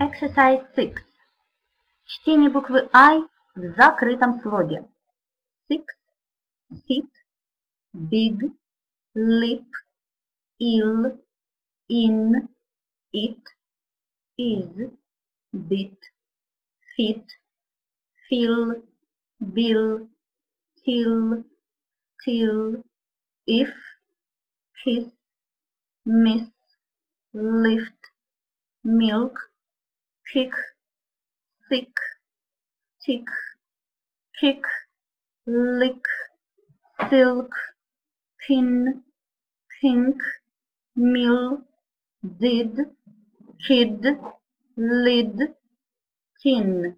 Exercise 6. Чтение буквы I в закрытом слоге. Six, sit, big, lip, ill, in, it, is, bit, fit, fill, bill, till, till, if, kiss, miss, lift, milk, kick, sick, tick, kick, lick, silk, pin, pink, mill, did, kid, lid, tin.